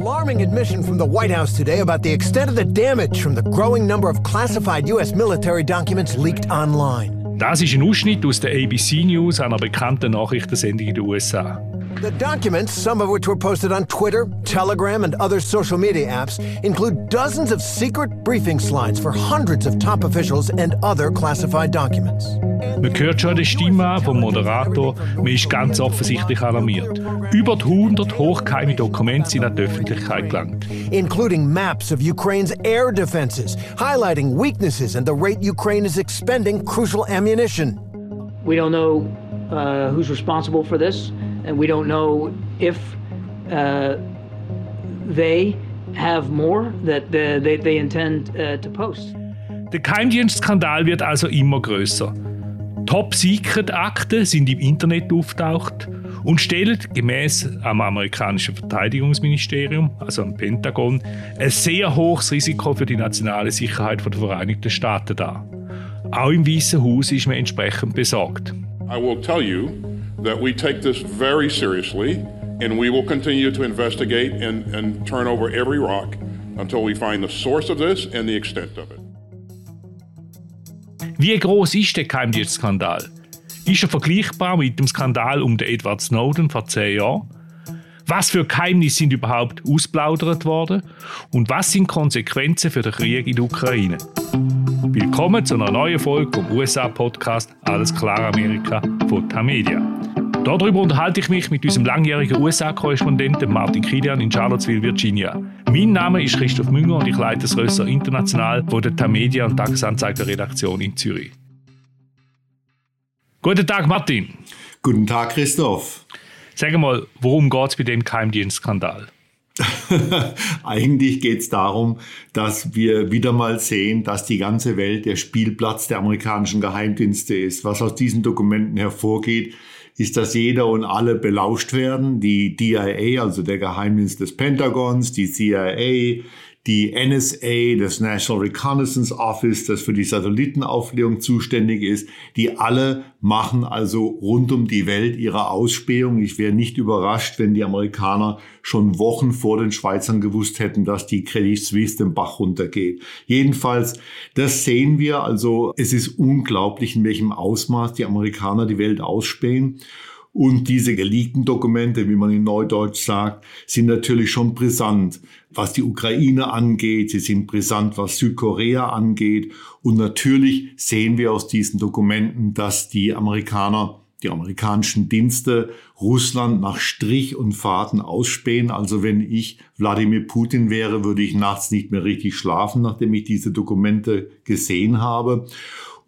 alarming admission from the White House today about the extent of the damage from the growing number of classified U.S. military documents leaked online. Das ist ein Ausschnitt aus der ABC News, einer bekannten Nachrichtensendung in den USA. The documents, some of which were posted on Twitter, Telegram, and other social media apps, include dozens of secret briefing slides for hundreds of top officials and other classified documents. Man hört schon die Stimme vom Moderator, man ist ganz offensichtlich alarmiert. Über 100 hochgeheime Dokumente sind an die Öffentlichkeit gelangt. Including maps of Ukraine's air defenses, highlighting weaknesses and the rate Ukraine is expending crucial ammunition. We don't know uh, who's responsible for this. and we don't know if uh, they have more that they, they intend uh, to post. Der Geheimdienstskandal wird also immer größer. Top-Secret-Akten sind im Internet auftaucht und stellen gemäß am amerikanischen Verteidigungsministerium, also am Pentagon, ein sehr hohes Risiko für die nationale Sicherheit der Vereinigten Staaten dar. Auch im Weißen Haus ist man entsprechend besorgt. I will tell you that we take this very seriously and we will continue to investigate and, and turn over every rock until we find the source of this and the extent of it. Wie groß ist der Geheimdienstskandal? Ist er vergleichbar mit dem Skandal um den Edward Snowden vor zehn Jahren? Was für Geheimnisse sind überhaupt ausplaudert worden? Und was sind Konsequenzen für den Krieg in der Ukraine? Willkommen zu einer neuen Folge vom USA-Podcast Alles klar Amerika von Tamedia. Darüber unterhalte ich mich mit unserem langjährigen USA-Korrespondenten Martin Kilian in Charlottesville, Virginia. Mein Name ist Christoph Münger und ich leite das Rösser International von der Tamedia und Tagesanzeiger Redaktion in Zürich. Guten Tag, Martin. Guten Tag, Christoph. Sag mal, worum geht es bei dem Geheimdienstskandal? Eigentlich geht es darum, dass wir wieder mal sehen, dass die ganze Welt der Spielplatz der amerikanischen Geheimdienste ist. Was aus diesen Dokumenten hervorgeht, ist, dass jeder und alle belauscht werden. Die DIA, also der Geheimdienst des Pentagons, die CIA, die NSA, das National Reconnaissance Office, das für die Satellitenaufklärung zuständig ist, die alle machen also rund um die Welt ihre Ausspähung. Ich wäre nicht überrascht, wenn die Amerikaner schon Wochen vor den Schweizern gewusst hätten, dass die Credit Suisse den Bach runtergeht. Jedenfalls, das sehen wir. Also es ist unglaublich, in welchem Ausmaß die Amerikaner die Welt ausspähen. Und diese geleakten Dokumente, wie man in Neudeutsch sagt, sind natürlich schon brisant, was die Ukraine angeht. Sie sind brisant, was Südkorea angeht. Und natürlich sehen wir aus diesen Dokumenten, dass die Amerikaner die amerikanischen Dienste Russland nach Strich und Faden ausspähen. Also wenn ich Wladimir Putin wäre, würde ich nachts nicht mehr richtig schlafen, nachdem ich diese Dokumente gesehen habe.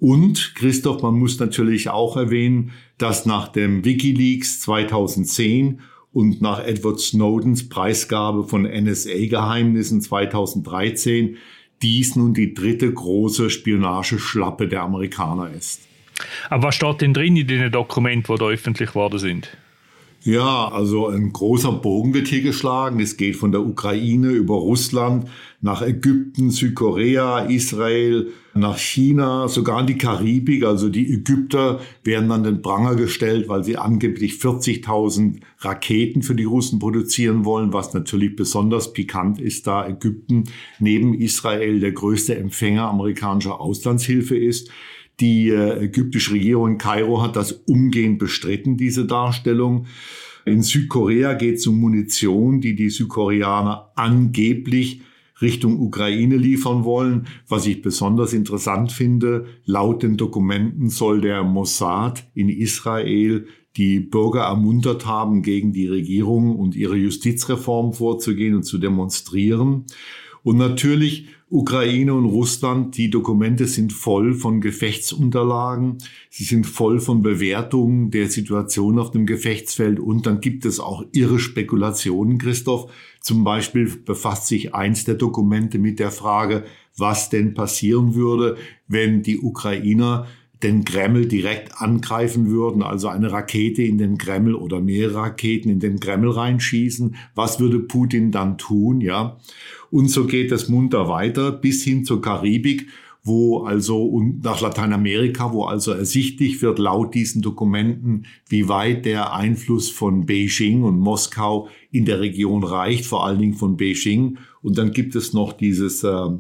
Und Christoph, man muss natürlich auch erwähnen, dass nach dem Wikileaks 2010 und nach Edward Snowdens Preisgabe von NSA-Geheimnissen 2013 dies nun die dritte große Spionageschlappe der Amerikaner ist. Aber was steht denn drin in den Dokumenten, die da öffentlich geworden sind? Ja, also ein großer Bogen wird hier geschlagen. Es geht von der Ukraine über Russland nach Ägypten, Südkorea, Israel, nach China, sogar in die Karibik. Also die Ägypter werden an den Pranger gestellt, weil sie angeblich 40.000 Raketen für die Russen produzieren wollen, was natürlich besonders pikant ist, da Ägypten neben Israel der größte Empfänger amerikanischer Auslandshilfe ist. Die äh, ägyptische Regierung in Kairo hat das umgehend bestritten, diese Darstellung. In Südkorea geht es um Munition, die die Südkoreaner angeblich Richtung Ukraine liefern wollen. Was ich besonders interessant finde, laut den Dokumenten soll der Mossad in Israel die Bürger ermuntert haben, gegen die Regierung und ihre Justizreform vorzugehen und zu demonstrieren. Und natürlich Ukraine und Russland, die Dokumente sind voll von Gefechtsunterlagen, sie sind voll von Bewertungen der Situation auf dem Gefechtsfeld und dann gibt es auch irre Spekulationen, Christoph. Zum Beispiel befasst sich eins der Dokumente mit der Frage, was denn passieren würde, wenn die Ukrainer den Kreml direkt angreifen würden, also eine Rakete in den Kreml oder mehrere Raketen in den Kreml reinschießen, was würde Putin dann tun, ja? Und so geht es munter weiter bis hin zur Karibik, wo also nach Lateinamerika, wo also ersichtlich wird laut diesen Dokumenten, wie weit der Einfluss von Beijing und Moskau in der Region reicht, vor allen Dingen von Beijing. Und dann gibt es noch dieses äh,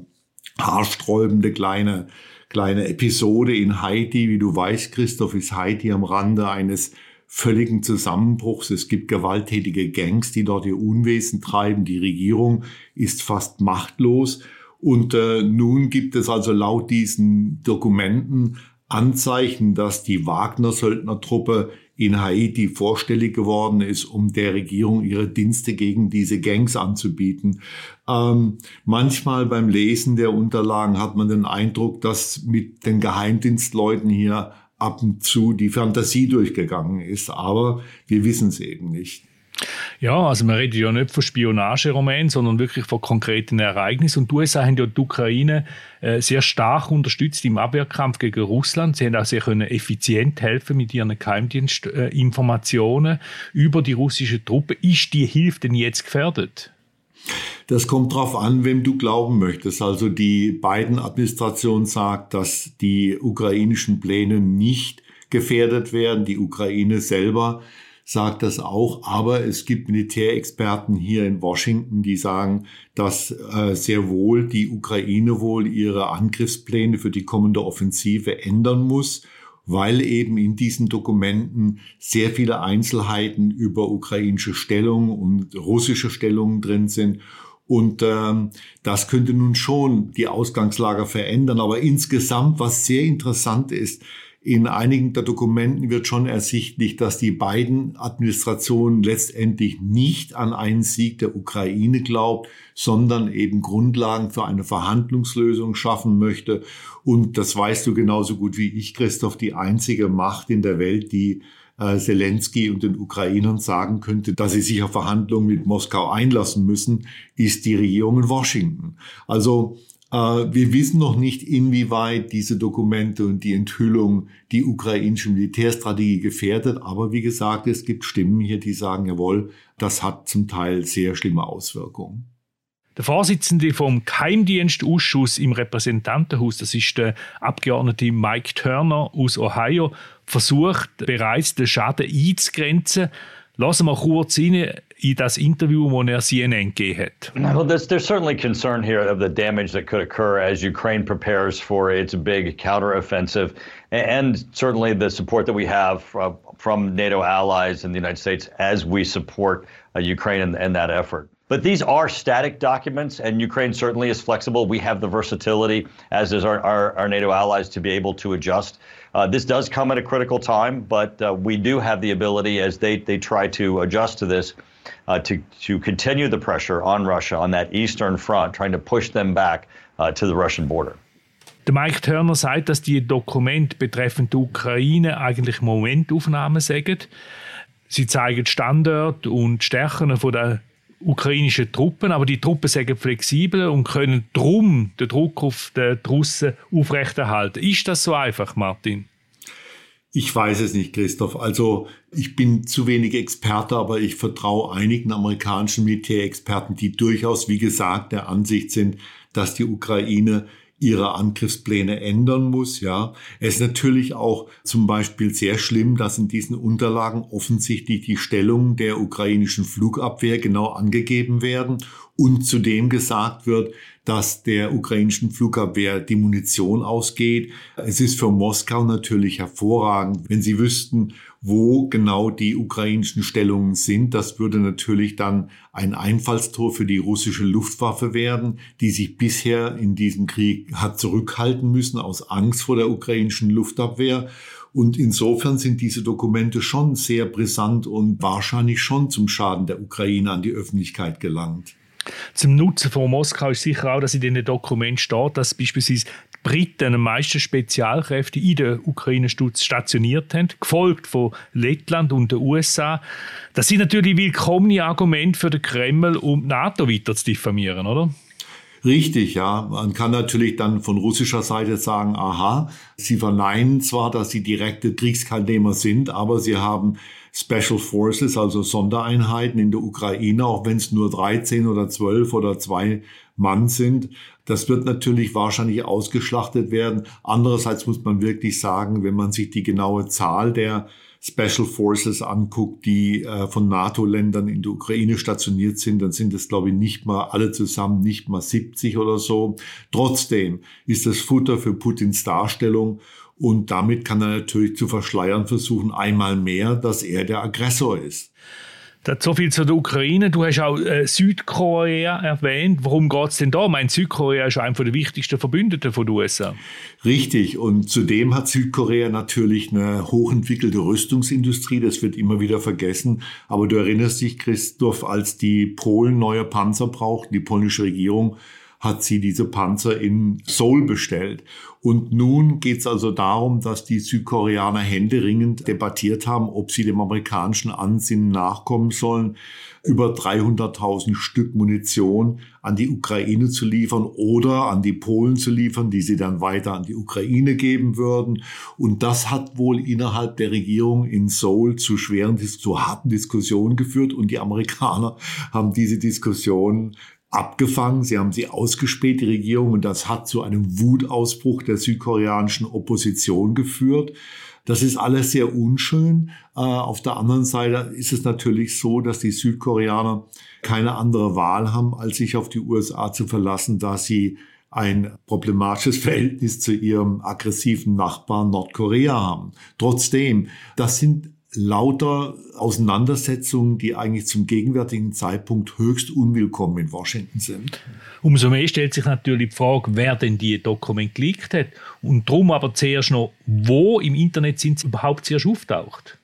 haarsträubende kleine kleine Episode in Haiti. Wie du weißt, Christoph, ist Haiti am Rande eines völligen Zusammenbruchs. Es gibt gewalttätige Gangs, die dort ihr Unwesen treiben. Die Regierung ist fast machtlos. Und äh, nun gibt es also laut diesen Dokumenten Anzeichen, dass die Wagner-Söldnertruppe in Haiti vorstellig geworden ist, um der Regierung ihre Dienste gegen diese Gangs anzubieten. Ähm, manchmal beim Lesen der Unterlagen hat man den Eindruck, dass mit den Geheimdienstleuten hier ab und zu die Fantasie durchgegangen ist. Aber wir wissen es eben nicht. Ja, also man redet ja nicht von Spionageroman, sondern wirklich von konkreten Ereignissen. Und die USA haben ja die Ukraine äh, sehr stark unterstützt im Abwehrkampf gegen Russland. Sie haben auch sehr können effizient helfen mit ihren Geheimdienstinformationen äh, über die russische Truppe. Ist die Hilfe denn jetzt gefährdet? Das kommt darauf an, wem du glauben möchtest. Also die beiden Administration sagt, dass die ukrainischen Pläne nicht gefährdet werden. Die Ukraine selber sagt das auch. Aber es gibt Militärexperten hier in Washington, die sagen, dass äh, sehr wohl die Ukraine wohl ihre Angriffspläne für die kommende Offensive ändern muss weil eben in diesen Dokumenten sehr viele Einzelheiten über ukrainische Stellung und russische Stellungen drin sind. Und ähm, das könnte nun schon die Ausgangslage verändern. Aber insgesamt, was sehr interessant ist, in einigen der Dokumenten wird schon ersichtlich, dass die beiden Administrationen letztendlich nicht an einen Sieg der Ukraine glaubt, sondern eben Grundlagen für eine Verhandlungslösung schaffen möchte. Und das weißt du genauso gut wie ich, Christoph, die einzige Macht in der Welt, die äh, Zelensky und den Ukrainern sagen könnte, dass sie sich auf Verhandlungen mit Moskau einlassen müssen, ist die Regierung in Washington. Also wir wissen noch nicht, inwieweit diese Dokumente und die Enthüllung die ukrainische Militärstrategie gefährdet. Aber wie gesagt, es gibt Stimmen hier, die sagen, jawohl, das hat zum Teil sehr schlimme Auswirkungen. Der Vorsitzende vom Geheimdienstausschuss im Repräsentantenhaus, das ist der Abgeordnete Mike Turner aus Ohio, versucht bereits den Schaden einzugrenzen. Lassen wir kurz rein in das Interview, das er CNN. Well, there's, there's certainly concern here of the damage that could occur as Ukraine prepares for its big counteroffensive, and certainly the support that we have from, from NATO allies in the United States as we support uh, Ukraine and, in that effort. But these are static documents, and Ukraine certainly is flexible. We have the versatility, as is our, our, our NATO allies, to be able to adjust. Uh, this does come at a critical time, but uh, we do have the ability, as they, they try to adjust to this, uh, to, to continue the pressure on Russia on that eastern front, trying to push them back uh, to the Russian border. Der Mike Turner sagt, dass die Dokumente betreffend die Ukraine eigentlich Momentaufnahmen sagen. Sie zeigen Standort und Stärken der ukrainischen Truppen, aber die Truppen sind flexibel und können drum den Druck auf die Russen aufrechterhalten. Ist das so einfach, Martin? Ich weiß es nicht, Christoph. Also ich bin zu wenig Experte, aber ich vertraue einigen amerikanischen Militärexperten, die durchaus, wie gesagt, der Ansicht sind, dass die Ukraine ihre Angriffspläne ändern muss. Ja, es ist natürlich auch zum Beispiel sehr schlimm, dass in diesen Unterlagen offensichtlich die Stellung der ukrainischen Flugabwehr genau angegeben werden und zudem gesagt wird, dass der ukrainischen Flugabwehr die Munition ausgeht. Es ist für Moskau natürlich hervorragend, wenn sie wüssten, wo genau die ukrainischen Stellungen sind. Das würde natürlich dann ein Einfallstor für die russische Luftwaffe werden, die sich bisher in diesem Krieg hat zurückhalten müssen aus Angst vor der ukrainischen Luftabwehr. Und insofern sind diese Dokumente schon sehr brisant und wahrscheinlich schon zum Schaden der Ukraine an die Öffentlichkeit gelangt. Zum Nutzen von Moskau ist sicher auch, dass in den Dokument steht, dass beispielsweise die Briten am meisten Spezialkräfte in der Ukraine stationiert haben, gefolgt von Lettland und den USA. Das sind natürlich willkommene Argumente für den Kreml, um die NATO weiter zu diffamieren, oder? Richtig, ja. Man kann natürlich dann von russischer Seite sagen, aha, sie verneinen zwar, dass sie direkte Kriegsteilnehmer sind, aber sie haben Special Forces, also Sondereinheiten in der Ukraine, auch wenn es nur 13 oder 12 oder zwei Mann sind. Das wird natürlich wahrscheinlich ausgeschlachtet werden. Andererseits muss man wirklich sagen, wenn man sich die genaue Zahl der Special Forces anguckt, die äh, von NATO-Ländern in der Ukraine stationiert sind, dann sind es, glaube ich, nicht mal alle zusammen, nicht mal 70 oder so. Trotzdem ist das Futter für Putins Darstellung und damit kann er natürlich zu verschleiern versuchen, einmal mehr, dass er der Aggressor ist. So viel zu der Ukraine. Du hast auch äh, Südkorea erwähnt. Worum geht es denn da? Mein Südkorea ist einer der wichtigsten Verbündeten den USA. Richtig. Und zudem hat Südkorea natürlich eine hochentwickelte Rüstungsindustrie. Das wird immer wieder vergessen. Aber du erinnerst dich, Christoph, als die Polen neue Panzer brauchten, die polnische Regierung hat sie diese Panzer in Seoul bestellt. Und nun geht es also darum, dass die Südkoreaner händeringend debattiert haben, ob sie dem amerikanischen Ansinnen nachkommen sollen, über 300.000 Stück Munition an die Ukraine zu liefern oder an die Polen zu liefern, die sie dann weiter an die Ukraine geben würden. Und das hat wohl innerhalb der Regierung in Seoul zu schweren, zu harten Diskussionen geführt. Und die Amerikaner haben diese Diskussionen abgefangen, sie haben sie ausgespäht, die Regierung, und das hat zu einem Wutausbruch der südkoreanischen Opposition geführt. Das ist alles sehr unschön. Äh, auf der anderen Seite ist es natürlich so, dass die Südkoreaner keine andere Wahl haben, als sich auf die USA zu verlassen, da sie ein problematisches Verhältnis zu ihrem aggressiven Nachbarn Nordkorea haben. Trotzdem, das sind lauter Auseinandersetzungen, die eigentlich zum gegenwärtigen Zeitpunkt höchst unwillkommen in Washington sind. Umso mehr stellt sich natürlich die Frage, wer denn die Dokumente geleakt hat und darum aber zuerst noch, wo im Internet sind sie überhaupt zuerst auftaucht.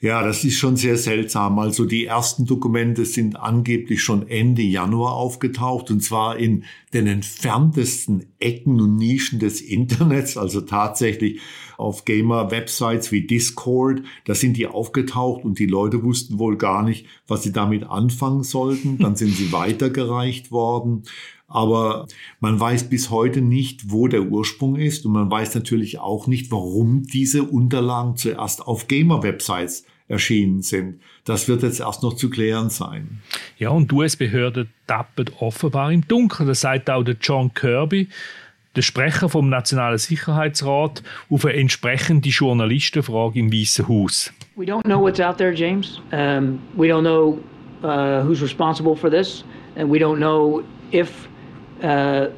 Ja, das ist schon sehr seltsam. Also die ersten Dokumente sind angeblich schon Ende Januar aufgetaucht und zwar in den entferntesten Ecken und Nischen des Internets, also tatsächlich auf Gamer-Websites wie Discord. Da sind die aufgetaucht und die Leute wussten wohl gar nicht, was sie damit anfangen sollten. Dann sind sie weitergereicht worden. Aber man weiß bis heute nicht, wo der Ursprung ist und man weiß natürlich auch nicht, warum diese Unterlagen zuerst auf Gamer-Websites erschienen sind. Das wird jetzt erst noch zu klären sein. Ja, und die US-Behörde tappet offenbar im Dunkeln. Das sagt auch der John Kirby, der Sprecher vom Nationalen Sicherheitsrat, auf eine entsprechende Journalistenfrage im Weißen Haus. We don't know what's out there, James. Um, we don't know uh, who's responsible for this, and we don't know if uh,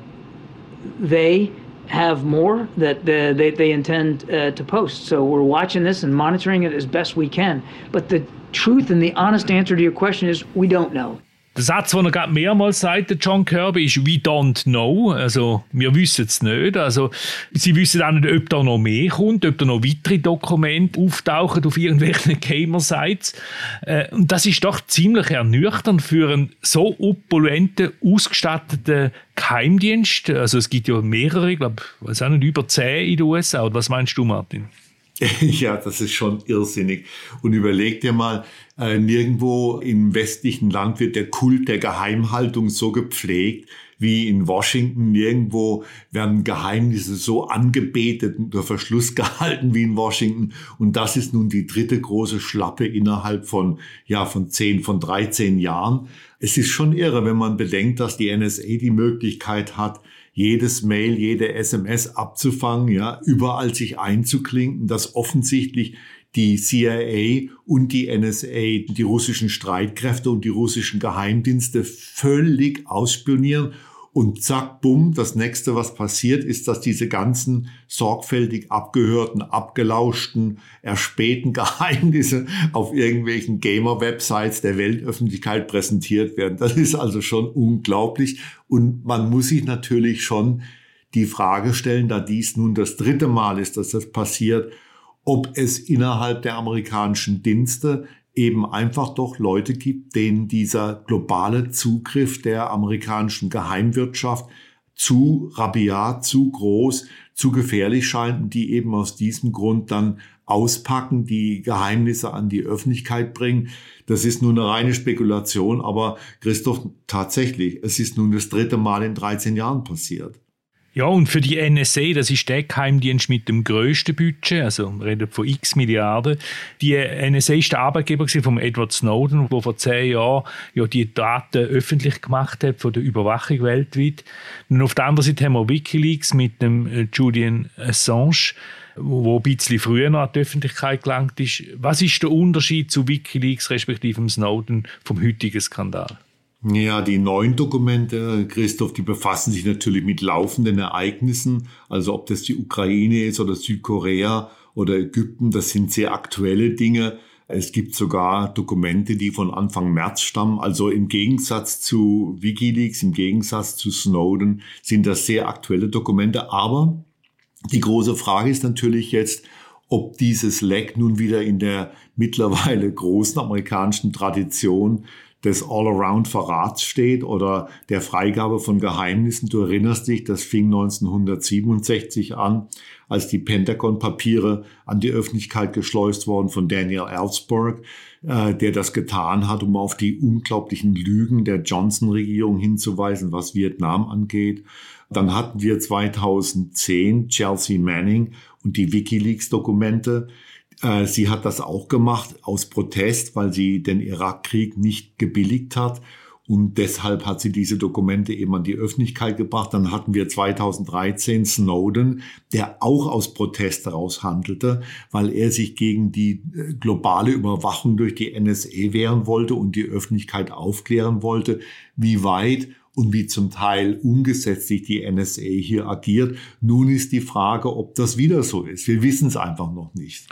they have more that the, they, they intend uh, to post. So we're watching this and monitoring it as best we can. But the truth and the honest answer to your question is we don't know. Der Satz, den er gerade mehrmals sagt, John Kirby, ist «We don't know». Also, wir wissen es nicht. Also, sie wissen auch nicht, ob da noch mehr kommt, ob da noch weitere Dokumente auftauchen auf irgendwelchen Gamer-Sites. Äh, und das ist doch ziemlich ernüchternd für einen so opulenten, ausgestatteten Geheimdienst. Also, es gibt ja mehrere, ich glaube, was auch nicht, über zehn in den USA. Oder was meinst du, Martin? Ja, das ist schon irrsinnig. Und überleg dir mal, äh, nirgendwo im westlichen Land wird der Kult der Geheimhaltung so gepflegt wie in Washington. Nirgendwo werden Geheimnisse so angebetet unter Verschluss gehalten wie in Washington. Und das ist nun die dritte große Schlappe innerhalb von, ja, von zehn, von 13 Jahren. Es ist schon irre, wenn man bedenkt, dass die NSA die Möglichkeit hat, jedes Mail, jede SMS abzufangen, ja, überall sich einzuklinken, dass offensichtlich die CIA und die NSA, die russischen Streitkräfte und die russischen Geheimdienste völlig ausspionieren und zack, bumm, das nächste, was passiert, ist, dass diese ganzen sorgfältig abgehörten, abgelauschten, erspähten Geheimnisse auf irgendwelchen Gamer-Websites der Weltöffentlichkeit präsentiert werden. Das ist also schon unglaublich. Und man muss sich natürlich schon die Frage stellen, da dies nun das dritte Mal ist, dass das passiert, ob es innerhalb der amerikanischen Dienste eben einfach doch Leute gibt, denen dieser globale Zugriff der amerikanischen Geheimwirtschaft zu rabiat, zu groß, zu gefährlich scheint und die eben aus diesem Grund dann auspacken, die Geheimnisse an die Öffentlichkeit bringen. Das ist nur eine reine Spekulation, aber Christoph, tatsächlich, es ist nun das dritte Mal in 13 Jahren passiert. Ja, und für die NSA, das ist der Geheimdienst mit dem grössten Budget, also wir reden von x Milliarden. Die NSA ist der Arbeitgeber von Edward Snowden, der vor zehn Jahren ja die Daten öffentlich gemacht hat von der Überwachung weltweit. Und auf der anderen Seite haben wir Wikileaks mit dem äh, Julian Assange, wo ein bisschen früher noch an die Öffentlichkeit gelangt ist. Was ist der Unterschied zu Wikileaks respektive Snowden vom heutigen Skandal? Ja, die neuen Dokumente, Christoph, die befassen sich natürlich mit laufenden Ereignissen. Also ob das die Ukraine ist oder Südkorea oder Ägypten, das sind sehr aktuelle Dinge. Es gibt sogar Dokumente, die von Anfang März stammen. Also im Gegensatz zu Wikileaks, im Gegensatz zu Snowden sind das sehr aktuelle Dokumente. Aber die große Frage ist natürlich jetzt, ob dieses Leck nun wieder in der mittlerweile großen amerikanischen Tradition des All-Around-Verrats steht oder der Freigabe von Geheimnissen. Du erinnerst dich, das fing 1967 an, als die Pentagon-Papiere an die Öffentlichkeit geschleust wurden von Daniel Ellsberg, äh, der das getan hat, um auf die unglaublichen Lügen der Johnson-Regierung hinzuweisen, was Vietnam angeht. Dann hatten wir 2010 Chelsea Manning und die Wikileaks-Dokumente. Äh, sie hat das auch gemacht aus Protest, weil sie den Irakkrieg nicht gebilligt hat. Und deshalb hat sie diese Dokumente eben an die Öffentlichkeit gebracht. Dann hatten wir 2013 Snowden, der auch aus Protest daraus handelte, weil er sich gegen die äh, globale Überwachung durch die NSA wehren wollte und die Öffentlichkeit aufklären wollte, wie weit und wie zum Teil ungesetzlich die NSA hier agiert. Nun ist die Frage, ob das wieder so ist. Wir wissen es einfach noch nicht.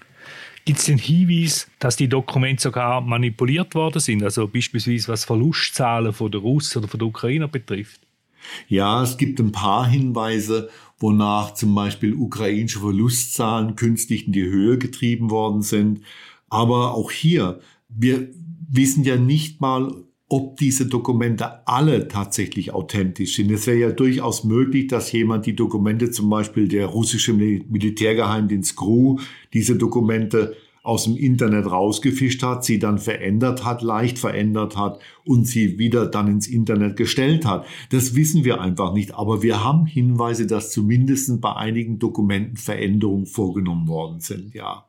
Gibt es den Hinweis, dass die Dokumente sogar manipuliert worden sind? Also beispielsweise was Verlustzahlen von der Russen oder von der Ukrainer betrifft? Ja, es gibt ein paar Hinweise, wonach zum Beispiel ukrainische Verlustzahlen künstlich in die Höhe getrieben worden sind. Aber auch hier, wir wissen ja nicht mal, ob diese Dokumente alle tatsächlich authentisch sind. Es wäre ja durchaus möglich, dass jemand die Dokumente, zum Beispiel der russische Militärgeheimdienst GRU, diese Dokumente aus dem Internet rausgefischt hat, sie dann verändert hat, leicht verändert hat und sie wieder dann ins Internet gestellt hat. Das wissen wir einfach nicht, aber wir haben Hinweise, dass zumindest bei einigen Dokumenten Veränderungen vorgenommen worden sind, ja.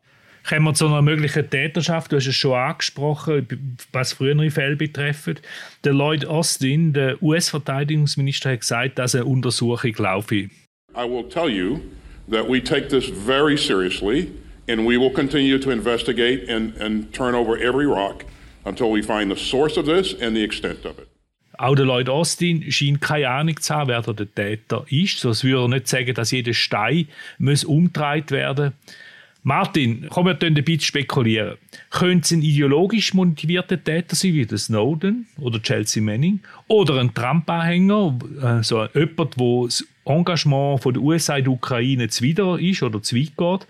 Kommen wir zu einer möglichen Täterschaft. Du hast es schon angesprochen, was frühere Fälle betreffen. Der Lloyd Austin, der US-Verteidigungsminister, hat gesagt, dass eine Untersuchung laufe. I will tell you that we take this very seriously and we will continue to investigate and, and turn over every rock until we find the source of this and the extent of it. Auch der Lloyd Austin scheint keine Ahnung zu haben, wer der Täter ist. Sonst würde er nicht sagen, dass jeder Stein muss werden muss. Martin, komm, wir ein bisschen spekulieren. Könnte es ein ideologisch motivierter Täter sein, wie der Snowden oder Chelsea Manning? Oder ein Trump-Anhänger, also jemand, der das Engagement von der USA in der Ukraine zuwider ist oder zu weit geht?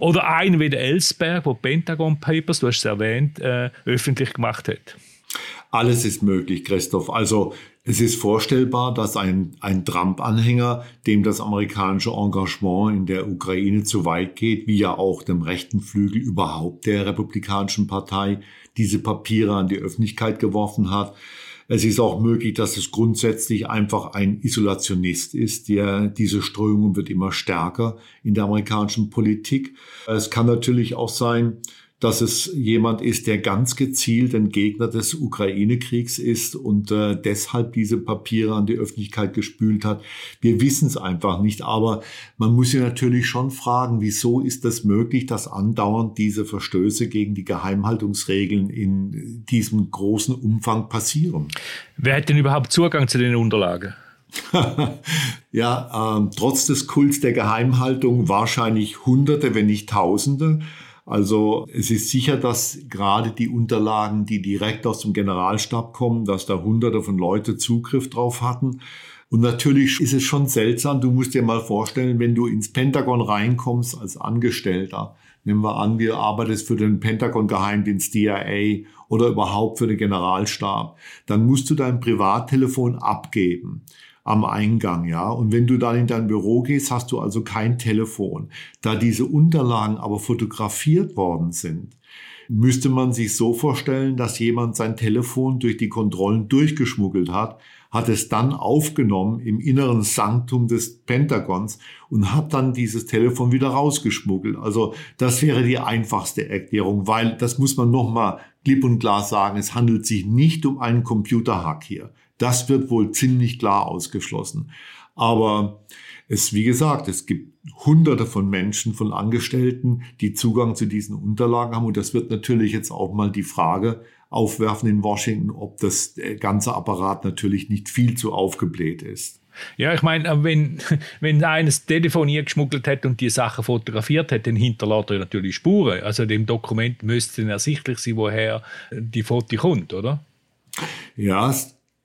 Oder einer wie der Ellsberg, der Pentagon Papers, du hast es erwähnt, äh, öffentlich gemacht hat? Alles ist möglich, Christoph. Also es ist vorstellbar, dass ein, ein Trump-Anhänger, dem das amerikanische Engagement in der Ukraine zu weit geht, wie ja auch dem rechten Flügel überhaupt der Republikanischen Partei, diese Papiere an die Öffentlichkeit geworfen hat. Es ist auch möglich, dass es grundsätzlich einfach ein Isolationist ist. Der, diese Strömung wird immer stärker in der amerikanischen Politik. Es kann natürlich auch sein, dass es jemand ist, der ganz gezielt ein Gegner des Ukraine-Kriegs ist und äh, deshalb diese Papiere an die Öffentlichkeit gespült hat. Wir wissen es einfach nicht, aber man muss sich natürlich schon fragen, wieso ist das möglich, dass andauernd diese Verstöße gegen die Geheimhaltungsregeln in diesem großen Umfang passieren? Wer hat denn überhaupt Zugang zu den Unterlagen? ja, äh, trotz des Kults der Geheimhaltung wahrscheinlich Hunderte, wenn nicht Tausende. Also es ist sicher, dass gerade die Unterlagen, die direkt aus dem Generalstab kommen, dass da hunderte von Leute Zugriff drauf hatten. Und natürlich ist es schon seltsam, du musst dir mal vorstellen, wenn du ins Pentagon reinkommst als Angestellter, nehmen wir an, wir arbeitest für den Pentagon-Geheimdienst DIA oder überhaupt für den Generalstab, dann musst du dein Privattelefon abgeben. Am Eingang, ja. Und wenn du dann in dein Büro gehst, hast du also kein Telefon. Da diese Unterlagen aber fotografiert worden sind, müsste man sich so vorstellen, dass jemand sein Telefon durch die Kontrollen durchgeschmuggelt hat, hat es dann aufgenommen im inneren Sanktum des Pentagons und hat dann dieses Telefon wieder rausgeschmuggelt. Also das wäre die einfachste Erklärung, weil das muss man nochmal klipp und klar sagen, es handelt sich nicht um einen Computerhack hier. Das wird wohl ziemlich klar ausgeschlossen. Aber es, wie gesagt, es gibt hunderte von Menschen, von Angestellten, die Zugang zu diesen Unterlagen haben. Und das wird natürlich jetzt auch mal die Frage aufwerfen in Washington, ob das ganze Apparat natürlich nicht viel zu aufgebläht ist. Ja, ich meine, äh, wenn, wenn einer das Telefon geschmuggelt hat und die Sachen fotografiert hat, dann hinterlässt er natürlich Spuren. Also dem Dokument müsste ersichtlich sein, woher die Foto kommt, oder? Ja,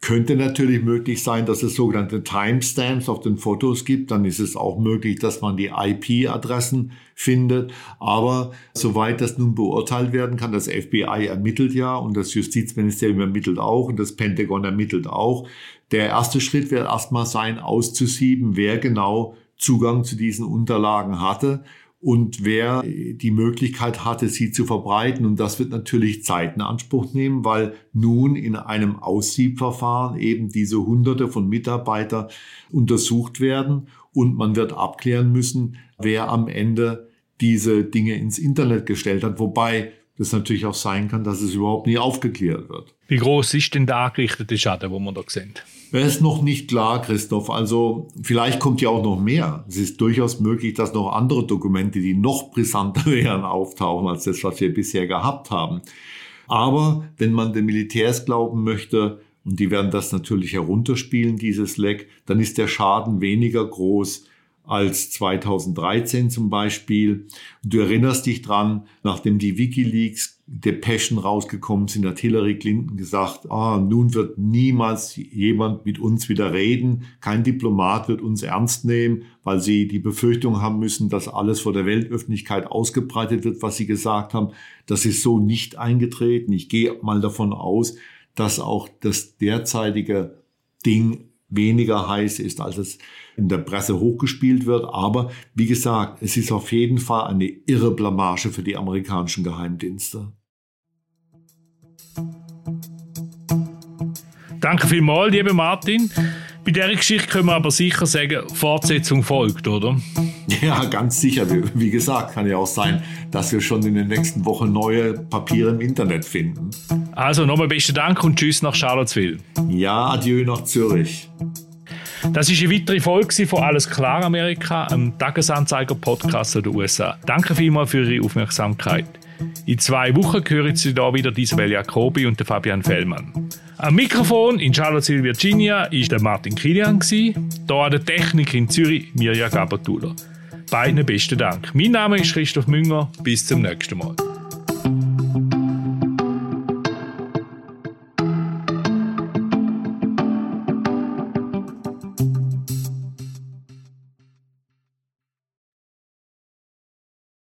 könnte natürlich möglich sein, dass es sogenannte Timestamps auf den Fotos gibt. Dann ist es auch möglich, dass man die IP-Adressen findet. Aber soweit das nun beurteilt werden kann, das FBI ermittelt ja und das Justizministerium ermittelt auch und das Pentagon ermittelt auch. Der erste Schritt wird erstmal sein, auszusieben, wer genau Zugang zu diesen Unterlagen hatte und wer die Möglichkeit hatte, sie zu verbreiten. Und das wird natürlich Zeit in Anspruch nehmen, weil nun in einem Aussiebverfahren eben diese Hunderte von Mitarbeitern untersucht werden und man wird abklären müssen, wer am Ende diese Dinge ins Internet gestellt hat. Wobei das natürlich auch sein kann, dass es überhaupt nie aufgeklärt wird. Wie groß ist denn der angerichtete Schaden, wo wir da sehen? Das ist noch nicht klar, Christoph. Also vielleicht kommt ja auch noch mehr. Es ist durchaus möglich, dass noch andere Dokumente, die noch brisanter wären, auftauchen als das, was wir bisher gehabt haben. Aber wenn man den Militärs glauben möchte, und die werden das natürlich herunterspielen, dieses Leck, dann ist der Schaden weniger groß als 2013 zum Beispiel. Du erinnerst dich dran, nachdem die Wikileaks Depeschen rausgekommen sind, hat Hillary Clinton gesagt, ah, nun wird niemals jemand mit uns wieder reden, kein Diplomat wird uns ernst nehmen, weil sie die Befürchtung haben müssen, dass alles vor der Weltöffentlichkeit ausgebreitet wird, was sie gesagt haben. Das ist so nicht eingetreten. Ich gehe mal davon aus, dass auch das derzeitige Ding weniger heiß ist, als es in der Presse hochgespielt wird. Aber wie gesagt, es ist auf jeden Fall eine irre Blamage für die amerikanischen Geheimdienste. Danke vielmals, lieber Martin. Bei der Geschichte können wir aber sicher sagen, Fortsetzung folgt, oder? Ja, ganz sicher. Wie gesagt, kann ja auch sein, dass wir schon in den nächsten Wochen neue Papiere im Internet finden. Also nochmal besten Dank und tschüss nach Charlottesville. Ja, adieu nach Zürich. Das ist eine weitere Folge von Alles klar Amerika, einem Tagesanzeiger-Podcast der USA. Danke vielmals für Ihre Aufmerksamkeit. In zwei Wochen hören Sie da wieder Isabel Jacobi und Fabian Fellmann. Am Mikrofon in Charlottesville, Virginia, ist der Martin Kilian. Hier an der Technik in Zürich Mirja Gabatuller. Beiden besten Dank. Mein Name ist Christoph Münger. Bis zum nächsten Mal.